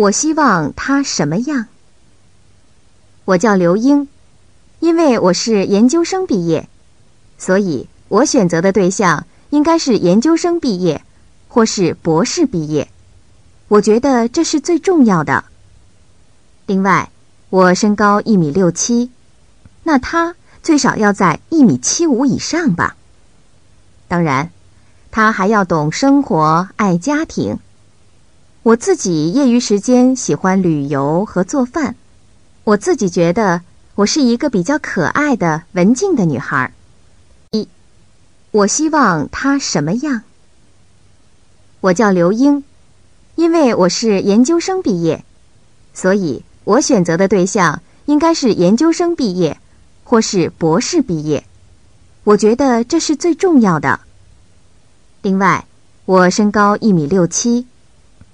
我希望他什么样？我叫刘英，因为我是研究生毕业，所以我选择的对象应该是研究生毕业，或是博士毕业。我觉得这是最重要的。另外，我身高一米六七，那他最少要在一米七五以上吧。当然，他还要懂生活、爱家庭。我自己业余时间喜欢旅游和做饭。我自己觉得我是一个比较可爱的文静的女孩。一，我希望他什么样？我叫刘英，因为我是研究生毕业，所以我选择的对象应该是研究生毕业，或是博士毕业。我觉得这是最重要的。另外，我身高一米六七。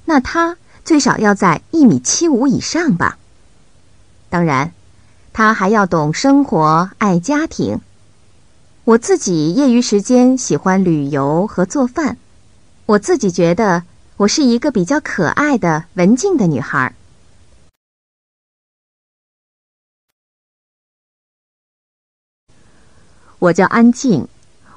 那他最少要在一米七五以上吧。当然，他还要懂生活、爱家庭。我自己业余时间喜欢旅游和做饭。我自己觉得我是一个比较可爱的文静的女孩。我叫安静，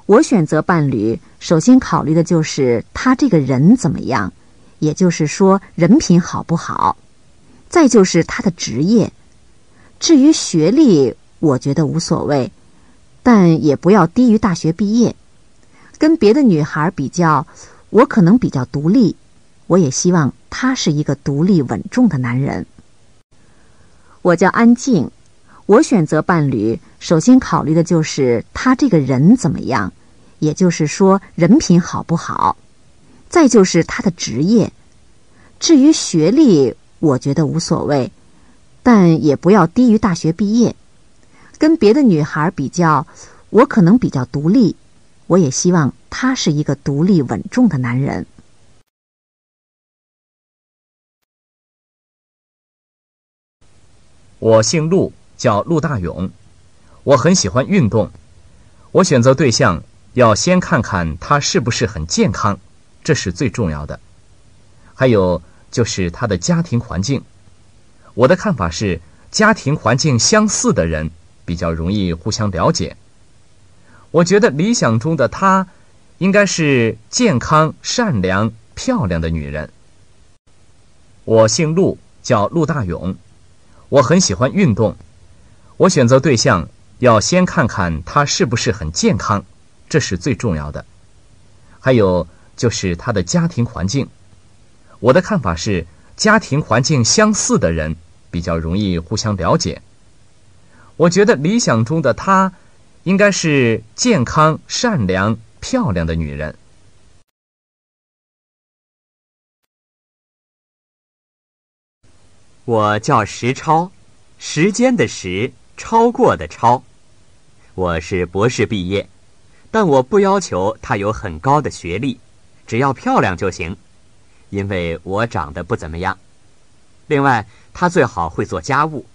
我选择伴侣，首先考虑的就是他这个人怎么样。也就是说，人品好不好？再就是他的职业。至于学历，我觉得无所谓，但也不要低于大学毕业。跟别的女孩比较，我可能比较独立。我也希望他是一个独立稳重的男人。我叫安静，我选择伴侣，首先考虑的就是他这个人怎么样。也就是说，人品好不好？再就是他的职业，至于学历，我觉得无所谓，但也不要低于大学毕业。跟别的女孩比较，我可能比较独立，我也希望他是一个独立稳重的男人。我姓陆，叫陆大勇，我很喜欢运动。我选择对象要先看看他是不是很健康。这是最重要的，还有就是他的家庭环境。我的看法是，家庭环境相似的人比较容易互相了解。我觉得理想中的她，应该是健康、善良、漂亮的女人。我姓陆，叫陆大勇，我很喜欢运动。我选择对象要先看看他是不是很健康，这是最重要的。还有。就是他的家庭环境，我的看法是，家庭环境相似的人比较容易互相了解。我觉得理想中的她，应该是健康、善良、漂亮的女人。我叫石超，时间的时，超过的超。我是博士毕业，但我不要求他有很高的学历。只要漂亮就行，因为我长得不怎么样。另外，他最好会做家务。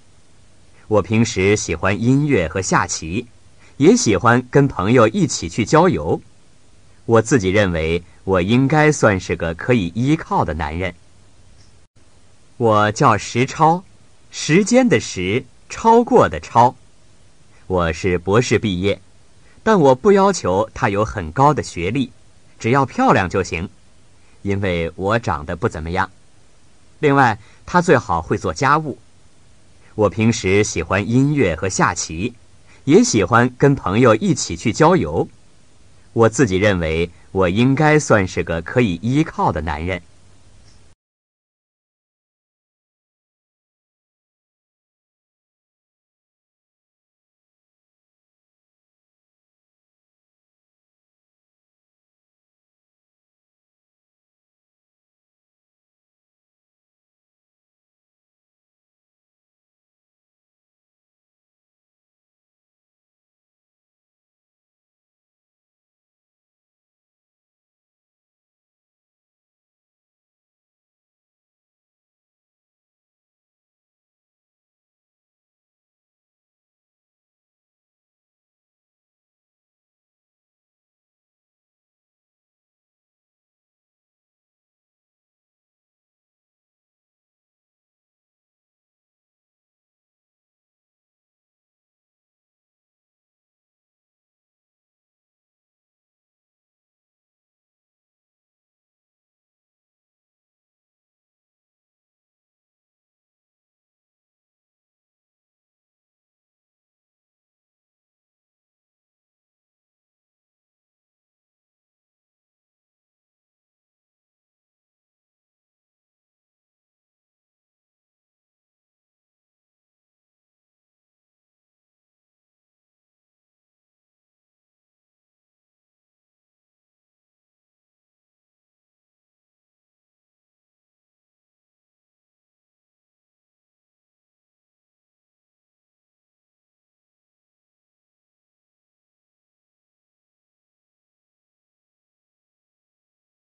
我平时喜欢音乐和下棋，也喜欢跟朋友一起去郊游。我自己认为，我应该算是个可以依靠的男人。我叫石超，时间的时，超过的超。我是博士毕业，但我不要求他有很高的学历。只要漂亮就行，因为我长得不怎么样。另外，她最好会做家务。我平时喜欢音乐和下棋，也喜欢跟朋友一起去郊游。我自己认为，我应该算是个可以依靠的男人。